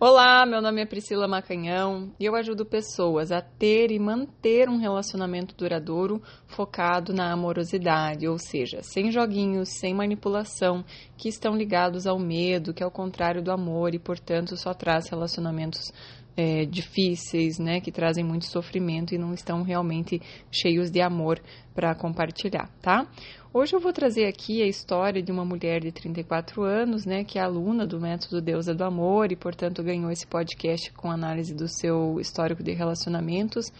Olá, meu nome é Priscila Macanhão e eu ajudo pessoas a ter e manter um relacionamento duradouro focado na amorosidade, ou seja, sem joguinhos, sem manipulação, que estão ligados ao medo, que é o contrário do amor e, portanto, só traz relacionamentos é, difíceis, né, que trazem muito sofrimento e não estão realmente cheios de amor para compartilhar, tá? Hoje eu vou trazer aqui a história de uma mulher de 34 anos, né, que é aluna do método Deusa do Amor e, portanto, ganhou esse podcast com análise do seu histórico de relacionamentos.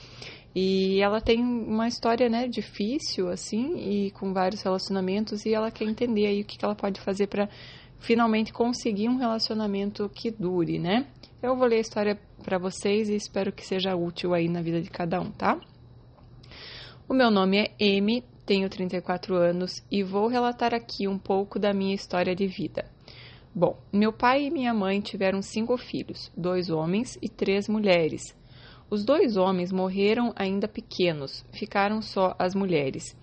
E ela tem uma história, né, difícil, assim, e com vários relacionamentos, e ela quer entender aí o que ela pode fazer para finalmente conseguir um relacionamento que dure, né? Eu vou ler a história para vocês e espero que seja útil aí na vida de cada um, tá? O meu nome é Amy, tenho 34 anos e vou relatar aqui um pouco da minha história de vida. Bom, meu pai e minha mãe tiveram cinco filhos, dois homens e três mulheres. Os dois homens morreram ainda pequenos, ficaram só as mulheres.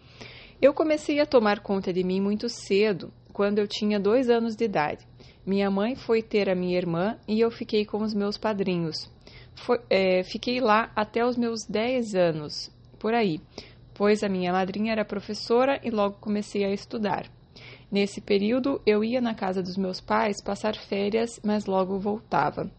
Eu comecei a tomar conta de mim muito cedo, quando eu tinha dois anos de idade. Minha mãe foi ter a minha irmã e eu fiquei com os meus padrinhos. Foi, é, fiquei lá até os meus 10 anos, por aí, pois a minha madrinha era professora e logo comecei a estudar. Nesse período, eu ia na casa dos meus pais passar férias, mas logo voltava.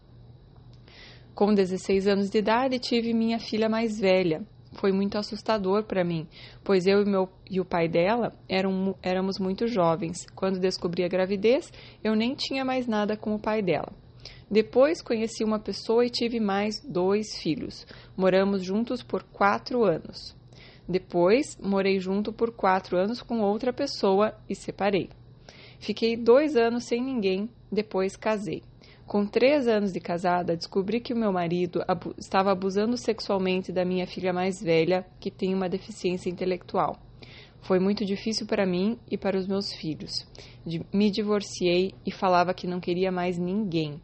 Com 16 anos de idade, tive minha filha mais velha, foi muito assustador para mim, pois eu e, meu, e o pai dela eram, éramos muito jovens. Quando descobri a gravidez, eu nem tinha mais nada com o pai dela. Depois conheci uma pessoa e tive mais dois filhos. Moramos juntos por quatro anos. Depois, morei junto por quatro anos com outra pessoa e separei. Fiquei dois anos sem ninguém, depois casei. Com três anos de casada, descobri que o meu marido abu estava abusando sexualmente da minha filha mais velha, que tem uma deficiência intelectual. Foi muito difícil para mim e para os meus filhos. Me divorciei e falava que não queria mais ninguém.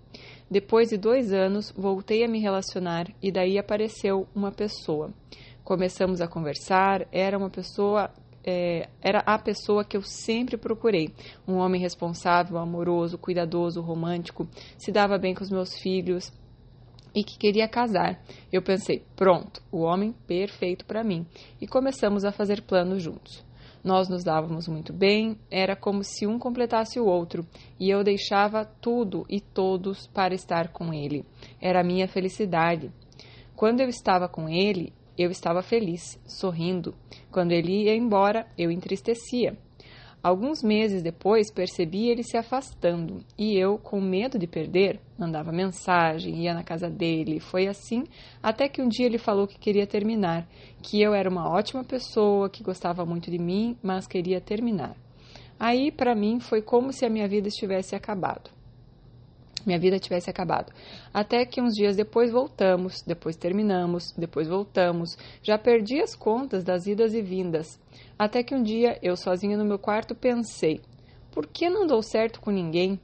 Depois de dois anos, voltei a me relacionar e daí apareceu uma pessoa. Começamos a conversar, era uma pessoa é, era a pessoa que eu sempre procurei. Um homem responsável, amoroso, cuidadoso, romântico, se dava bem com os meus filhos e que queria casar. Eu pensei, pronto, o homem perfeito para mim. E começamos a fazer planos juntos. Nós nos dávamos muito bem, era como se um completasse o outro, e eu deixava tudo e todos para estar com ele. Era a minha felicidade. Quando eu estava com ele, eu estava feliz, sorrindo. Quando ele ia embora, eu entristecia. Alguns meses depois, percebi ele se afastando e eu, com medo de perder, mandava mensagem, ia na casa dele. Foi assim até que um dia ele falou que queria terminar, que eu era uma ótima pessoa, que gostava muito de mim, mas queria terminar. Aí, para mim, foi como se a minha vida estivesse acabado minha vida tivesse acabado. Até que uns dias depois voltamos, depois terminamos, depois voltamos. Já perdi as contas das idas e vindas. Até que um dia, eu sozinha no meu quarto, pensei: por que não dou certo com ninguém?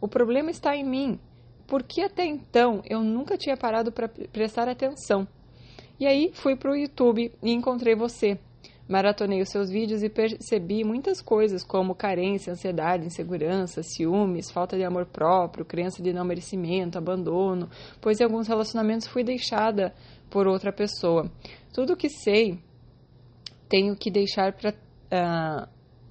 O problema está em mim. Por que até então eu nunca tinha parado para prestar atenção? E aí fui para o YouTube e encontrei você. Maratonei os seus vídeos e percebi muitas coisas, como carência, ansiedade, insegurança, ciúmes, falta de amor próprio, crença de não merecimento, abandono, pois em alguns relacionamentos fui deixada por outra pessoa. Tudo que sei, tenho que deixar para. Uh, ah,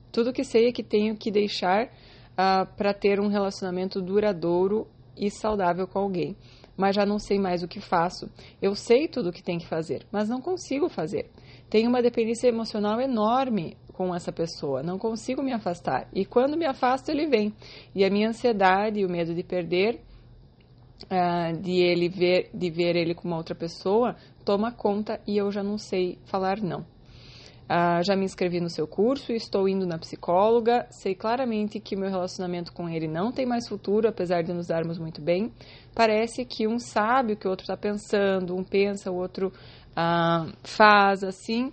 tudo que sei é que tenho que deixar uh, ah, para ter um relacionamento duradouro e saudável com alguém. Mas já não sei mais o que faço. Eu sei tudo o que tem que fazer, mas não consigo fazer tenho uma dependência emocional enorme com essa pessoa, não consigo me afastar. E quando me afasto, ele vem. E a minha ansiedade e o medo de perder, uh, de ele ver, de ver ele com uma outra pessoa, toma conta e eu já não sei falar não. Uh, já me inscrevi no seu curso, estou indo na psicóloga, sei claramente que meu relacionamento com ele não tem mais futuro, apesar de nos darmos muito bem. Parece que um sabe o que o outro está pensando, um pensa, o outro ah, faz assim,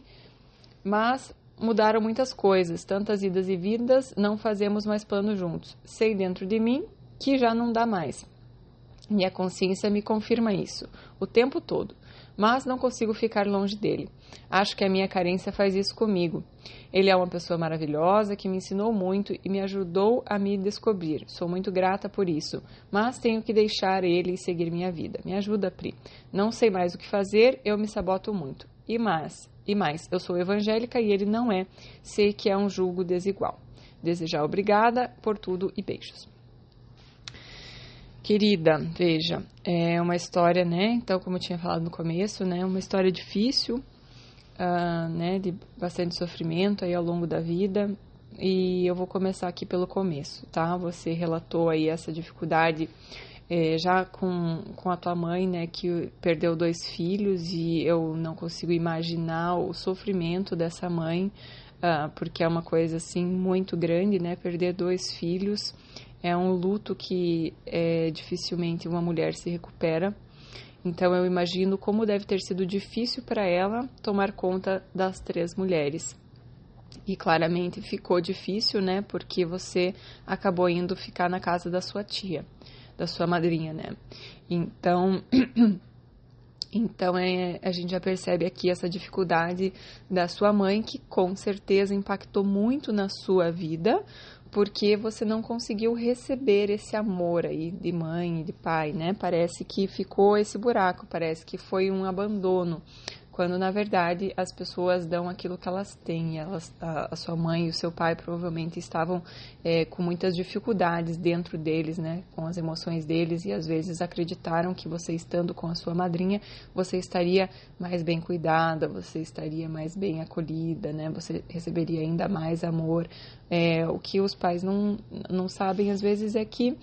mas mudaram muitas coisas, tantas idas e vindas, não fazemos mais planos juntos. Sei dentro de mim que já não dá mais. Minha consciência me confirma isso o tempo todo. Mas não consigo ficar longe dele. Acho que a minha carência faz isso comigo. Ele é uma pessoa maravilhosa que me ensinou muito e me ajudou a me descobrir. Sou muito grata por isso, mas tenho que deixar ele e seguir minha vida. Me ajuda, Pri. Não sei mais o que fazer, eu me saboto muito. E mais, e mais, eu sou evangélica e ele não é. Sei que é um julgo desigual. Desejar obrigada por tudo e beijos. Querida, veja, é uma história, né? Então, como eu tinha falado no começo, né? Uma história difícil, uh, né? De bastante sofrimento aí ao longo da vida. E eu vou começar aqui pelo começo, tá? Você relatou aí essa dificuldade é, já com, com a tua mãe, né? Que perdeu dois filhos e eu não consigo imaginar o sofrimento dessa mãe, uh, porque é uma coisa assim muito grande, né? Perder dois filhos é um luto que é, dificilmente uma mulher se recupera. Então eu imagino como deve ter sido difícil para ela tomar conta das três mulheres. E claramente ficou difícil, né? Porque você acabou indo ficar na casa da sua tia, da sua madrinha, né? Então, então é, a gente já percebe aqui essa dificuldade da sua mãe, que com certeza impactou muito na sua vida, porque você não conseguiu receber esse amor aí de mãe e de pai, né? Parece que ficou esse buraco, parece que foi um abandono quando na verdade as pessoas dão aquilo que elas têm. Elas, a, a sua mãe e o seu pai provavelmente estavam é, com muitas dificuldades dentro deles, né, com as emoções deles e às vezes acreditaram que você estando com a sua madrinha você estaria mais bem cuidada, você estaria mais bem acolhida, né, você receberia ainda mais amor. É, o que os pais não, não sabem às vezes é que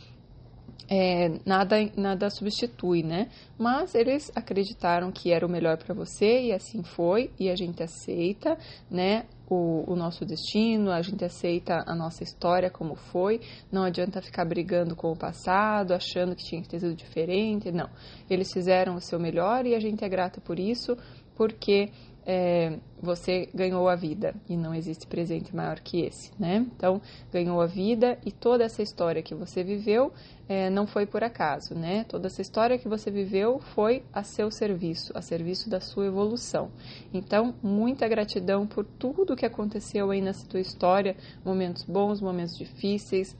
é, nada, nada substitui, né? Mas eles acreditaram que era o melhor para você e assim foi, e a gente aceita, né? O, o, nosso destino, a gente aceita a nossa história como foi, não adianta ficar brigando com o passado, achando que tinha que ter sido diferente, não. Eles fizeram o seu melhor e a gente é grata por isso, porque é, você ganhou a vida e não existe presente maior que esse, né? Então, ganhou a vida e toda essa história que você viveu é, não foi por acaso, né? Toda essa história que você viveu foi a seu serviço, a serviço da sua evolução. Então, muita gratidão por tudo que aconteceu aí nessa tua história, momentos bons, momentos difíceis,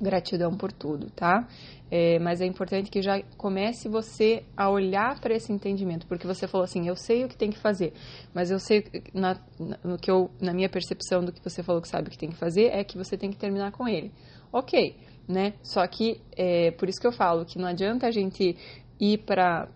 gratidão por tudo, tá? É, mas é importante que já comece você a olhar para esse entendimento, porque você falou assim, eu sei o que tem que fazer, mas eu sei na, no que eu, na minha percepção do que você falou que sabe o que tem que fazer é que você tem que terminar com ele. Ok, né? Só que é por isso que eu falo que não adianta a gente ir para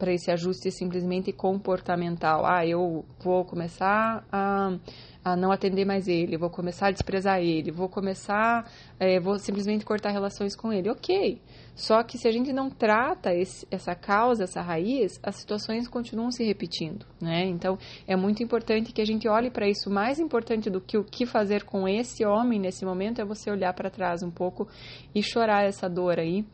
para esse ajuste simplesmente comportamental. Ah, eu vou começar a a não atender mais ele, vou começar a desprezar ele, vou começar, é, vou simplesmente cortar relações com ele. Ok. Só que se a gente não trata esse, essa causa, essa raiz, as situações continuam se repetindo, né? Então é muito importante que a gente olhe para isso. Mais importante do que o que fazer com esse homem nesse momento é você olhar para trás um pouco e chorar essa dor aí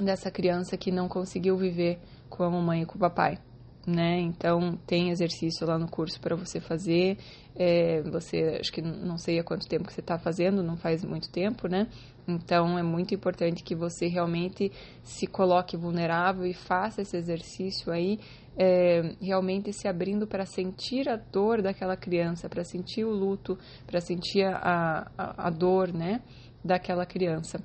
dessa criança que não conseguiu viver com a mamãe e com o papai né? Então tem exercício lá no curso para você fazer. É, você acho que não sei há quanto tempo que você está fazendo, não faz muito tempo, né? Então é muito importante que você realmente se coloque vulnerável e faça esse exercício aí, é, realmente se abrindo para sentir a dor daquela criança, para sentir o luto, para sentir a, a, a dor, né, daquela criança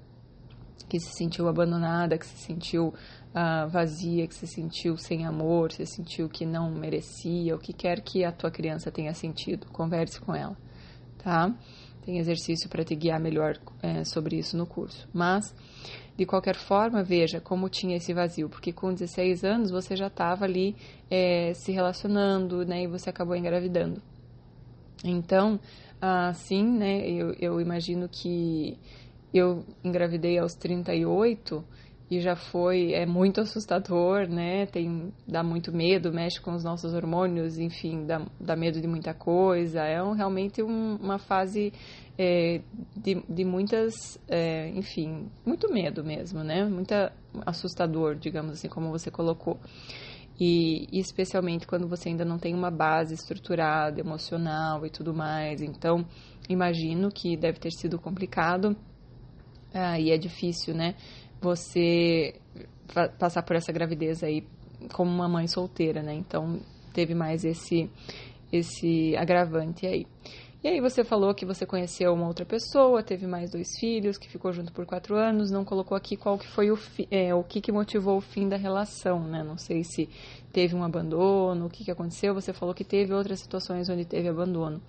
que se sentiu abandonada, que se sentiu uh, vazia, que se sentiu sem amor, se sentiu que não merecia, o que quer que a tua criança tenha sentido, converse com ela, tá? Tem exercício para te guiar melhor é, sobre isso no curso. Mas, de qualquer forma, veja como tinha esse vazio, porque com 16 anos você já estava ali é, se relacionando, né, e você acabou engravidando. Então, assim, né, eu, eu imagino que eu engravidei aos 38 e já foi é muito assustador, né? Tem dá muito medo, mexe com os nossos hormônios, enfim, dá, dá medo de muita coisa. É um, realmente um, uma fase é, de, de muitas, é, enfim, muito medo mesmo, né? Muita assustador, digamos assim, como você colocou. E, e, especialmente quando você ainda não tem uma base estruturada, emocional e tudo mais. Então, imagino que deve ter sido complicado ah, e é difícil, né? Você passar por essa gravidez aí como uma mãe solteira, né? Então teve mais esse esse agravante aí. E aí você falou que você conheceu uma outra pessoa, teve mais dois filhos, que ficou junto por quatro anos, não colocou aqui qual que foi o, é, o que, que motivou o fim da relação, né? Não sei se teve um abandono, o que, que aconteceu. Você falou que teve outras situações onde teve abandono.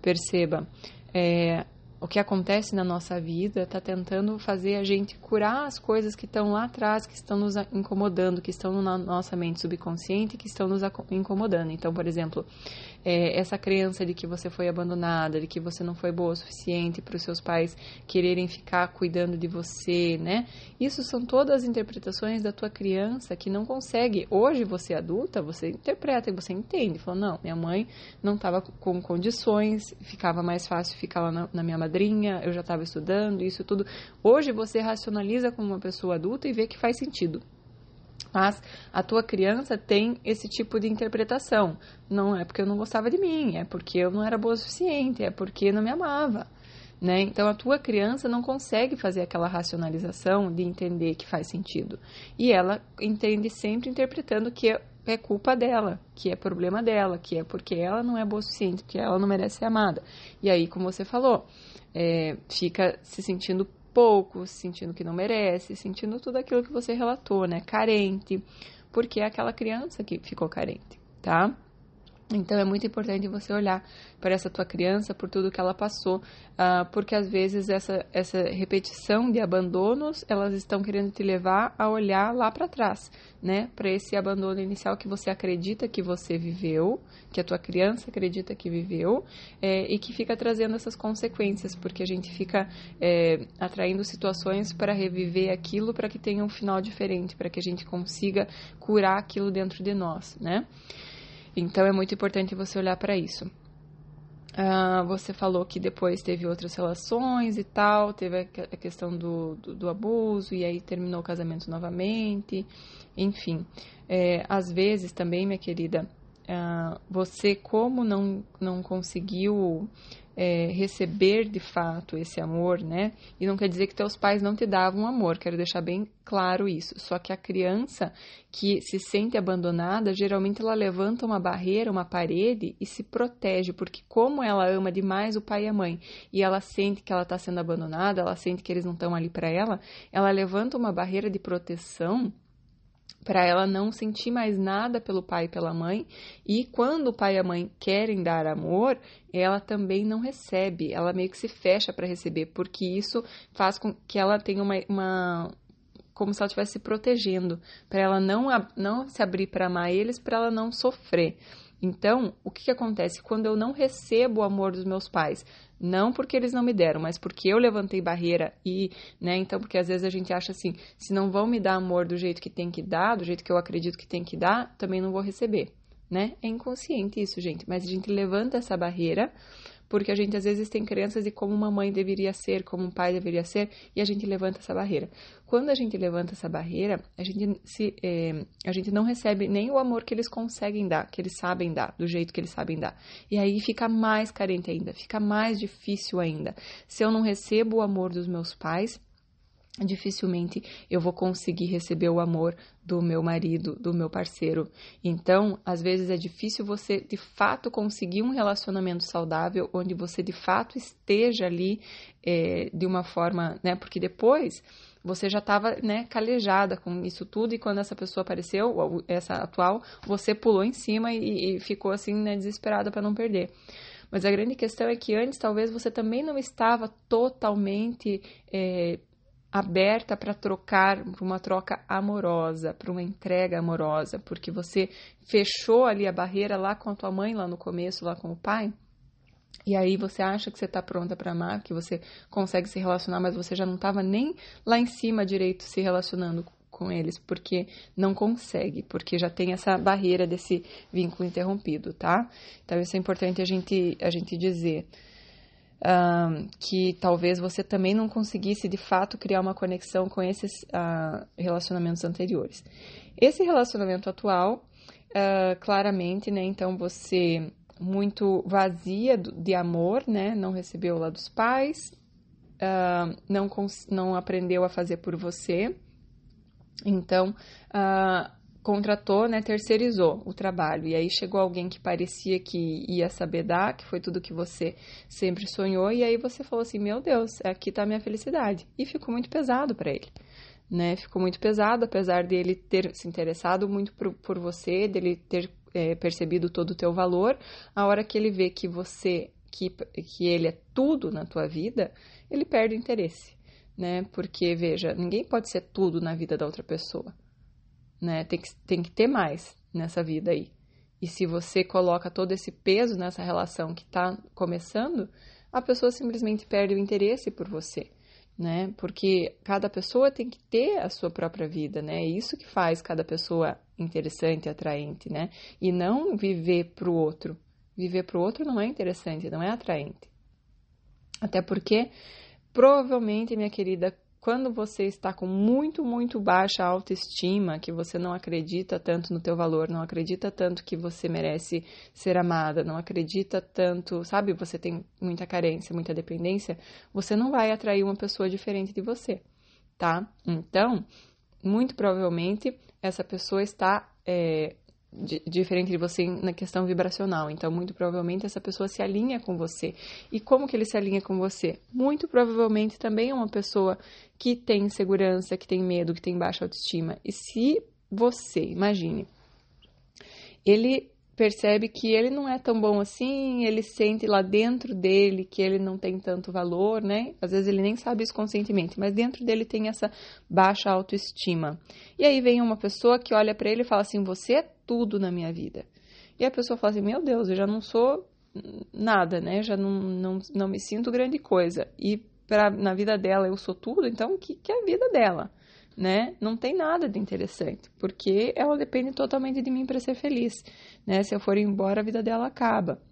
Perceba, é, o que acontece na nossa vida está tentando fazer a gente curar as coisas que estão lá atrás, que estão nos incomodando, que estão na nossa mente subconsciente, que estão nos incomodando. Então, por exemplo, é, essa crença de que você foi abandonada, de que você não foi boa o suficiente para os seus pais quererem ficar cuidando de você, né? Isso são todas as interpretações da tua criança que não consegue. Hoje, você adulta, você interpreta e você entende. Fala, não, minha mãe não estava com condições, ficava mais fácil ficar lá na, na minha madrinha, eu já estava estudando, isso tudo. Hoje você racionaliza como uma pessoa adulta e vê que faz sentido. Mas a tua criança tem esse tipo de interpretação. Não é porque eu não gostava de mim, é porque eu não era boa o suficiente, é porque não me amava. Né? Então a tua criança não consegue fazer aquela racionalização de entender que faz sentido. E ela entende sempre interpretando que é culpa dela, que é problema dela, que é porque ela não é boa o suficiente, que ela não merece ser amada. E aí, como você falou, é, fica se sentindo pouco, se sentindo que não merece, sentindo tudo aquilo que você relatou, né? Carente, porque é aquela criança que ficou carente, tá? Então é muito importante você olhar para essa tua criança por tudo que ela passou, uh, porque às vezes essa, essa repetição de abandonos elas estão querendo te levar a olhar lá para trás, né? Para esse abandono inicial que você acredita que você viveu, que a tua criança acredita que viveu, é, e que fica trazendo essas consequências, porque a gente fica é, atraindo situações para reviver aquilo para que tenha um final diferente, para que a gente consiga curar aquilo dentro de nós, né? Então é muito importante você olhar para isso. Uh, você falou que depois teve outras relações e tal, teve a questão do, do, do abuso e aí terminou o casamento novamente, enfim. É, às vezes também, minha querida, uh, você como não, não conseguiu é, receber de fato esse amor, né? E não quer dizer que teus pais não te davam amor, quero deixar bem claro isso. Só que a criança que se sente abandonada, geralmente ela levanta uma barreira, uma parede e se protege, porque como ela ama demais o pai e a mãe e ela sente que ela está sendo abandonada, ela sente que eles não estão ali para ela, ela levanta uma barreira de proteção para ela não sentir mais nada pelo pai e pela mãe, e quando o pai e a mãe querem dar amor, ela também não recebe, ela meio que se fecha para receber, porque isso faz com que ela tenha uma, uma como se ela estivesse se protegendo, para ela não, não se abrir para amar eles, para ela não sofrer. Então, o que, que acontece? Quando eu não recebo o amor dos meus pais, não porque eles não me deram, mas porque eu levantei barreira e, né, então, porque às vezes a gente acha assim, se não vão me dar amor do jeito que tem que dar, do jeito que eu acredito que tem que dar, também não vou receber, né? É inconsciente isso, gente, mas a gente levanta essa barreira porque a gente às vezes tem crenças de como uma mãe deveria ser, como um pai deveria ser, e a gente levanta essa barreira. Quando a gente levanta essa barreira, a gente, se, é, a gente não recebe nem o amor que eles conseguem dar, que eles sabem dar, do jeito que eles sabem dar. E aí fica mais carente ainda, fica mais difícil ainda. Se eu não recebo o amor dos meus pais, dificilmente eu vou conseguir receber o amor do meu marido, do meu parceiro. Então, às vezes é difícil você de fato conseguir um relacionamento saudável onde você de fato esteja ali é, de uma forma, né? Porque depois você já estava né, calejada com isso tudo e quando essa pessoa apareceu, essa atual, você pulou em cima e, e ficou assim, né, desesperada para não perder. Mas a grande questão é que antes talvez você também não estava totalmente é, aberta para trocar, para uma troca amorosa, para uma entrega amorosa, porque você fechou ali a barreira lá com a tua mãe, lá no começo, lá com o pai. E aí você acha que você está pronta para amar, que você consegue se relacionar, mas você já não estava nem lá em cima direito se relacionando com eles, porque não consegue, porque já tem essa barreira desse vínculo interrompido, tá? Então isso é importante a gente, a gente dizer que talvez você também não conseguisse de fato criar uma conexão com esses uh, relacionamentos anteriores. Esse relacionamento atual, uh, claramente, né? Então você muito vazia de amor, né? Não recebeu lá dos pais, uh, não, não aprendeu a fazer por você. Então, contratou, né, terceirizou o trabalho. E aí chegou alguém que parecia que ia saber dar, que foi tudo que você sempre sonhou, e aí você falou assim: "Meu Deus, aqui está a minha felicidade". E ficou muito pesado para ele. Né, ficou muito pesado, apesar dele ter se interessado muito por, por você, dele ter é, percebido todo o teu valor. A hora que ele vê que você, que, que ele é tudo na tua vida, ele perde o interesse, né? Porque veja, ninguém pode ser tudo na vida da outra pessoa né? Tem que, tem que ter mais nessa vida aí. E se você coloca todo esse peso nessa relação que está começando, a pessoa simplesmente perde o interesse por você, né? Porque cada pessoa tem que ter a sua própria vida, né? É isso que faz cada pessoa interessante, atraente, né? E não viver para o outro. Viver para o outro não é interessante, não é atraente. Até porque, provavelmente, minha querida, quando você está com muito, muito baixa autoestima, que você não acredita tanto no teu valor, não acredita tanto que você merece ser amada, não acredita tanto, sabe, você tem muita carência, muita dependência, você não vai atrair uma pessoa diferente de você, tá? Então, muito provavelmente essa pessoa está é, diferente de você na questão vibracional. Então, muito provavelmente essa pessoa se alinha com você. E como que ele se alinha com você? Muito provavelmente também é uma pessoa que tem insegurança, que tem medo, que tem baixa autoestima. E se você, imagine, ele percebe que ele não é tão bom assim, ele sente lá dentro dele que ele não tem tanto valor, né? Às vezes ele nem sabe isso conscientemente, mas dentro dele tem essa baixa autoestima. E aí vem uma pessoa que olha para ele e fala assim: "Você é tudo na minha vida". E a pessoa fala assim: "Meu Deus, eu já não sou nada, né? Já não, não, não me sinto grande coisa". E pra, na vida dela eu sou tudo, então o que, que é a vida dela? Né? Não tem nada de interessante, porque ela depende totalmente de mim para ser feliz, né? Se eu for embora, a vida dela acaba.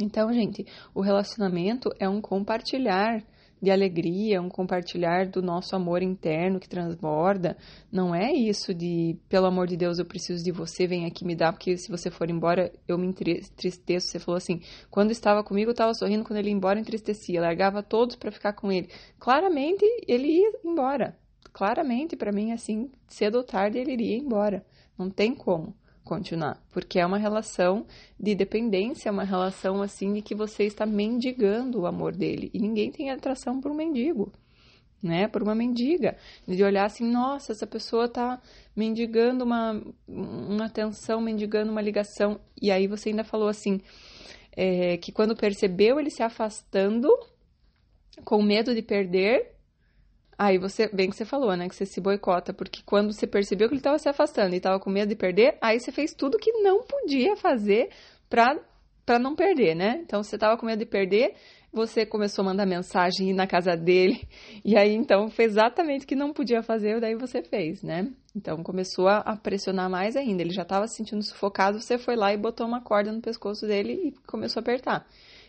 Então, gente, o relacionamento é um compartilhar de alegria, um compartilhar do nosso amor interno que transborda. Não é isso de, pelo amor de Deus, eu preciso de você, vem aqui me dar, porque se você for embora, eu me entristeço. Você falou assim, quando estava comigo, eu estava sorrindo, quando ele ia embora, entristecia, largava todos para ficar com ele. Claramente, ele ia embora claramente para mim assim, cedo ou tarde ele iria embora. Não tem como continuar, porque é uma relação de dependência, é uma relação assim de que você está mendigando o amor dele e ninguém tem atração por um mendigo, né? Por uma mendiga, de olhar assim, nossa, essa pessoa está mendigando uma, uma atenção, mendigando uma ligação e aí você ainda falou assim é, que quando percebeu ele se afastando com medo de perder Aí você, bem que você falou, né? Que você se boicota, porque quando você percebeu que ele estava se afastando e estava com medo de perder, aí você fez tudo que não podia fazer pra, pra não perder, né? Então você estava com medo de perder, você começou a mandar mensagem ir na casa dele, e aí então fez exatamente o que não podia fazer, daí você fez, né? Então começou a pressionar mais ainda. Ele já estava se sentindo sufocado, você foi lá e botou uma corda no pescoço dele e começou a apertar.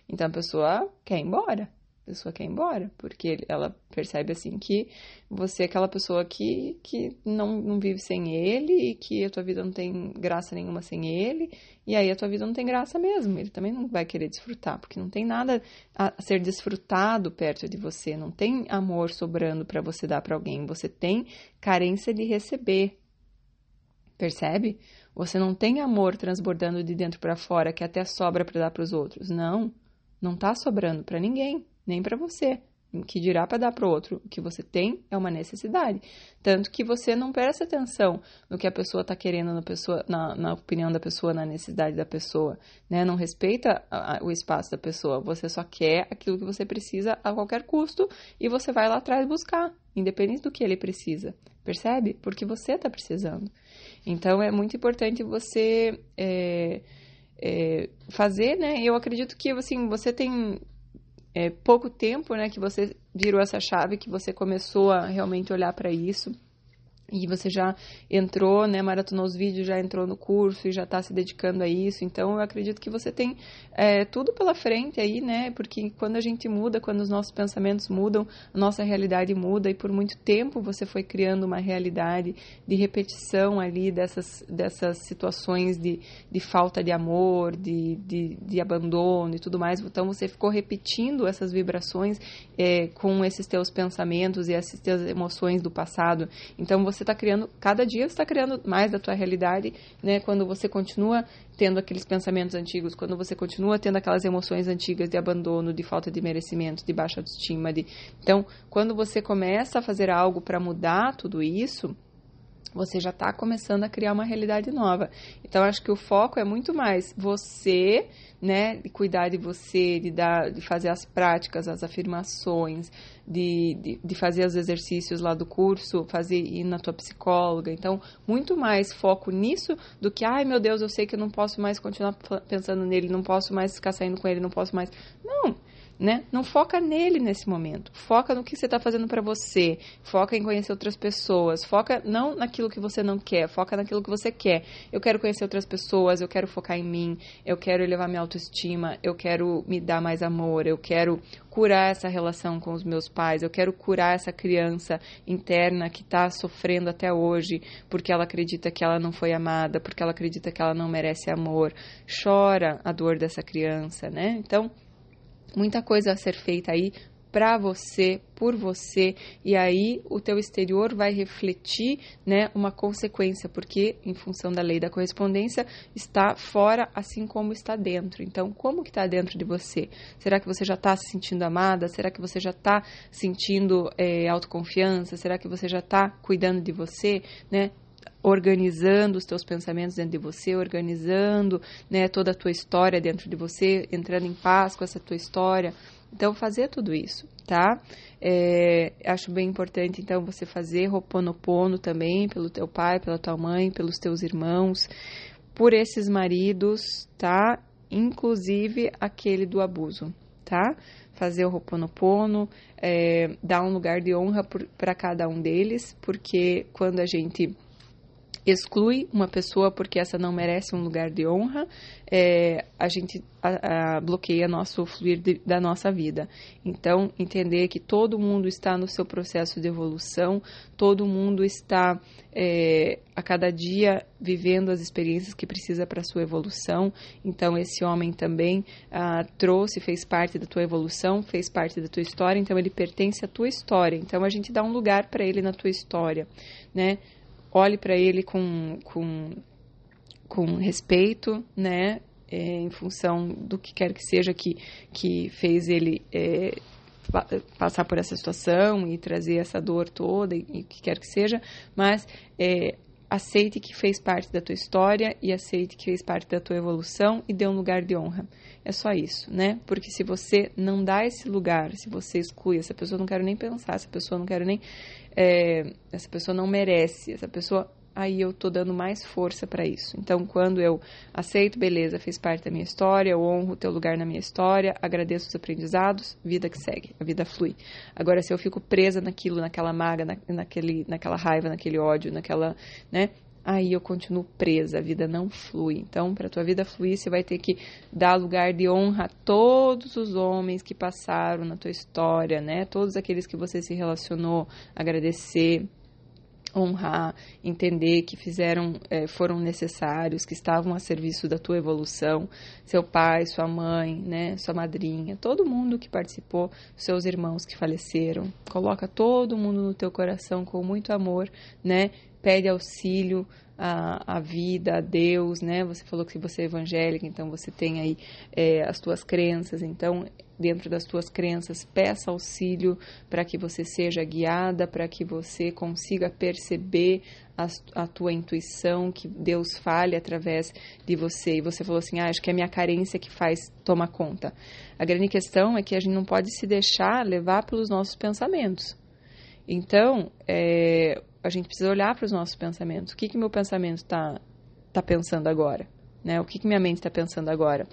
Então a pessoa quer ir embora a pessoa quer ir embora, porque ela percebe assim que você é aquela pessoa que, que não, não vive sem ele e que a tua vida não tem graça nenhuma sem ele, e aí a tua vida não tem graça mesmo. Ele também não vai querer desfrutar, porque não tem nada a ser desfrutado perto de você, não tem amor sobrando para você dar para alguém, você tem carência de receber. Percebe? Você não tem amor transbordando de dentro para fora que até sobra para dar para os outros. Não, não tá sobrando para ninguém nem para você. O que dirá para dar para outro? O que você tem é uma necessidade. Tanto que você não presta atenção no que a pessoa está querendo na, pessoa, na, na, opinião da pessoa, na necessidade da pessoa. Né? Não respeita a, a, o espaço da pessoa. Você só quer aquilo que você precisa a qualquer custo e você vai lá atrás buscar, independente do que ele precisa. Percebe? Porque você está precisando. Então é muito importante você. É, é, fazer, né? Eu acredito que assim você tem é, pouco tempo, né, que você virou essa chave, que você começou a realmente olhar para isso e você já entrou, né, maratonou os vídeos, já entrou no curso e já está se dedicando a isso. Então, eu acredito que você tem é, tudo pela frente aí, né? Porque quando a gente muda, quando os nossos pensamentos mudam, a nossa realidade muda e por muito tempo você foi criando uma realidade de repetição ali dessas, dessas situações de, de falta de amor, de, de, de abandono e tudo mais. Então, você ficou repetindo essas vibrações é, com esses teus pensamentos e essas teus emoções do passado. Então, você você está criando, cada dia você está criando mais da tua realidade, né? Quando você continua tendo aqueles pensamentos antigos, quando você continua tendo aquelas emoções antigas de abandono, de falta de merecimento, de baixa autoestima, de... então, quando você começa a fazer algo para mudar tudo isso, você já está começando a criar uma realidade nova. Então, acho que o foco é muito mais você, né, de cuidar de você, de, dar, de fazer as práticas, as afirmações, de, de, de, fazer os exercícios lá do curso, fazer ir na tua psicóloga. Então, muito mais foco nisso do que, ai meu Deus, eu sei que eu não posso mais continuar pensando nele, não posso mais ficar saindo com ele, não posso mais. Não né? Não foca nele nesse momento. Foca no que você está fazendo para você. Foca em conhecer outras pessoas. Foca não naquilo que você não quer. Foca naquilo que você quer. Eu quero conhecer outras pessoas. Eu quero focar em mim. Eu quero elevar minha autoestima. Eu quero me dar mais amor. Eu quero curar essa relação com os meus pais. Eu quero curar essa criança interna que está sofrendo até hoje porque ela acredita que ela não foi amada, porque ela acredita que ela não merece amor. Chora a dor dessa criança, né? Então muita coisa a ser feita aí para você, por você, e aí o teu exterior vai refletir, né, uma consequência, porque em função da lei da correspondência está fora assim como está dentro. Então, como que está dentro de você? Será que você já está se sentindo amada? Será que você já está sentindo é, autoconfiança? Será que você já está cuidando de você, né? Organizando os teus pensamentos dentro de você, organizando né, toda a tua história dentro de você, entrando em paz com essa tua história. Então, fazer tudo isso, tá? É, acho bem importante, então, você fazer Roponopono também, pelo teu pai, pela tua mãe, pelos teus irmãos, por esses maridos, tá? Inclusive aquele do abuso, tá? Fazer o Roponopono, é, dar um lugar de honra para cada um deles, porque quando a gente exclui uma pessoa porque essa não merece um lugar de honra, é, a gente a, a, bloqueia nosso fluir de, da nossa vida. Então, entender que todo mundo está no seu processo de evolução, todo mundo está é, a cada dia vivendo as experiências que precisa para a sua evolução. Então, esse homem também ah, trouxe, fez parte da tua evolução, fez parte da tua história, então ele pertence à tua história. Então, a gente dá um lugar para ele na tua história, né? Olhe para ele com, com, com respeito, né? É, em função do que quer que seja que, que fez ele é, passar por essa situação e trazer essa dor toda e o que quer que seja, mas é, aceite que fez parte da tua história e aceite que fez parte da tua evolução e dê um lugar de honra. É só isso, né? Porque se você não dá esse lugar, se você exclui, essa pessoa não quero nem pensar, essa pessoa não quero nem. É, essa pessoa não merece, essa pessoa. Aí eu tô dando mais força para isso. Então, quando eu aceito, beleza, fez parte da minha história, eu honro o teu lugar na minha história, agradeço os aprendizados, vida que segue, a vida flui. Agora, se eu fico presa naquilo, naquela maga, na, naquele, naquela raiva, naquele ódio, naquela, né? aí eu continuo presa, a vida não flui. Então, para tua vida fluir, você vai ter que dar lugar de honra a todos os homens que passaram na tua história, né? Todos aqueles que você se relacionou, agradecer, honrar, entender que fizeram, é, foram necessários, que estavam a serviço da tua evolução, seu pai, sua mãe, né, sua madrinha, todo mundo que participou, seus irmãos que faleceram, coloca todo mundo no teu coração com muito amor, né, pede auxílio à, à vida, a Deus, né? Você falou que você é evangélica, então você tem aí é, as tuas crenças, então dentro das tuas crenças, peça auxílio para que você seja guiada, para que você consiga perceber a, a, tua intuição, que Deus fale através de você. E você falou assim: ah, acho que é a minha carência que faz tomar conta. A grande questão é que a gente não pode se deixar levar pelos nossos pensamentos. Então, é, a gente precisa olhar para os nossos pensamentos. O que que meu pensamento está tá pensando agora? Né? O que que minha mente está pensando agora?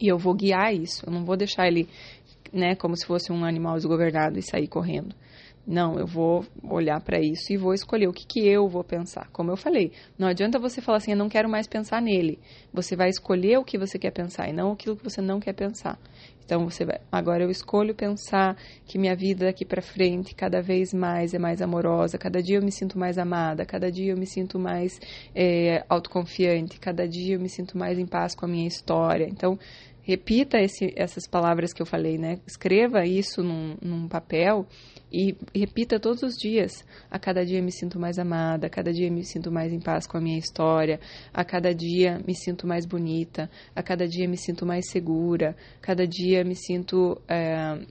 E eu vou guiar isso. Eu não vou deixar ele, né, como se fosse um animal desgovernado e sair correndo. Não, eu vou olhar para isso e vou escolher o que, que eu vou pensar. Como eu falei, não adianta você falar assim, eu não quero mais pensar nele. Você vai escolher o que você quer pensar e não aquilo que você não quer pensar. Então você vai, agora eu escolho pensar que minha vida daqui para frente cada vez mais é mais amorosa, cada dia eu me sinto mais amada, cada dia eu me sinto mais é, autoconfiante, cada dia eu me sinto mais em paz com a minha história. Então repita esse, essas palavras que eu falei, né? Escreva isso num, num papel e repita todos os dias. A cada dia me sinto mais amada, a cada dia me sinto mais em paz com a minha história, a cada dia me sinto mais bonita, a cada dia me sinto mais segura, cada dia me sinto é,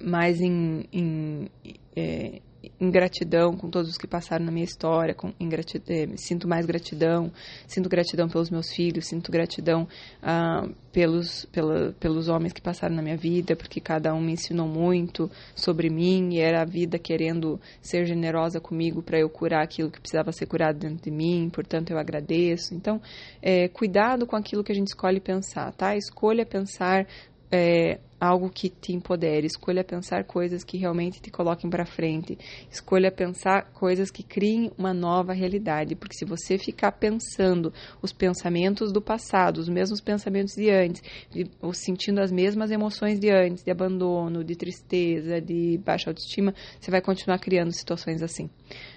mais em, em é, em gratidão com todos os que passaram na minha história, com, em gratidão, eh, sinto mais gratidão, sinto gratidão pelos meus filhos, sinto gratidão ah, pelos, pela, pelos homens que passaram na minha vida, porque cada um me ensinou muito sobre mim e era a vida querendo ser generosa comigo para eu curar aquilo que precisava ser curado dentro de mim, portanto eu agradeço. Então, é, cuidado com aquilo que a gente escolhe pensar, tá? Escolha pensar é, algo que te empodere, escolha pensar coisas que realmente te coloquem para frente, escolha pensar coisas que criem uma nova realidade, porque se você ficar pensando os pensamentos do passado, os mesmos pensamentos de antes, de, ou sentindo as mesmas emoções de antes, de abandono, de tristeza, de baixa autoestima, você vai continuar criando situações assim.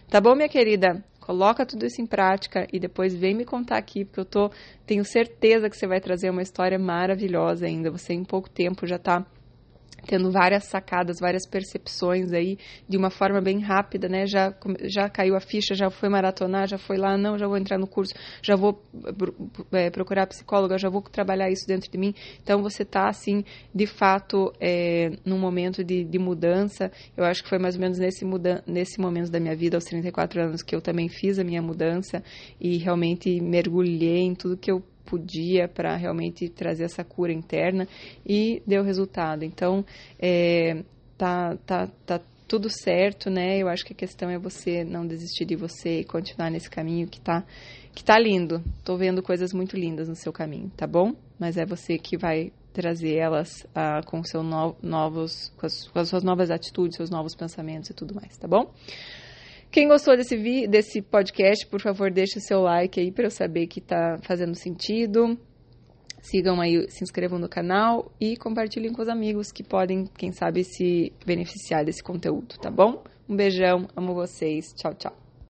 Tá bom, minha querida? Coloca tudo isso em prática e depois vem me contar aqui, porque eu tô, tenho certeza que você vai trazer uma história maravilhosa ainda. Você em pouco tempo já está tendo várias sacadas, várias percepções aí de uma forma bem rápida, né? Já, já caiu a ficha, já foi maratonar, já foi lá, não, já vou entrar no curso, já vou é, procurar psicóloga, já vou trabalhar isso dentro de mim. Então você está assim, de fato, é, num momento de, de mudança. Eu acho que foi mais ou menos nesse, muda nesse momento da minha vida, aos 34 anos, que eu também fiz a minha mudança e realmente mergulhei em tudo que eu podia para realmente trazer essa cura interna e deu resultado. Então, é, tá, tá, tá tudo certo, né? Eu acho que a questão é você não desistir de você e continuar nesse caminho que tá, que tá lindo. Tô vendo coisas muito lindas no seu caminho, tá bom? Mas é você que vai trazer elas ah, com, seu no, novos, com as, com as suas novas atitudes, seus novos pensamentos e tudo mais, tá bom? Quem gostou desse, vi desse podcast, por favor, deixe o seu like aí para eu saber que está fazendo sentido. Sigam aí, se inscrevam no canal e compartilhem com os amigos que podem, quem sabe, se beneficiar desse conteúdo, tá bom? Um beijão, amo vocês. Tchau, tchau.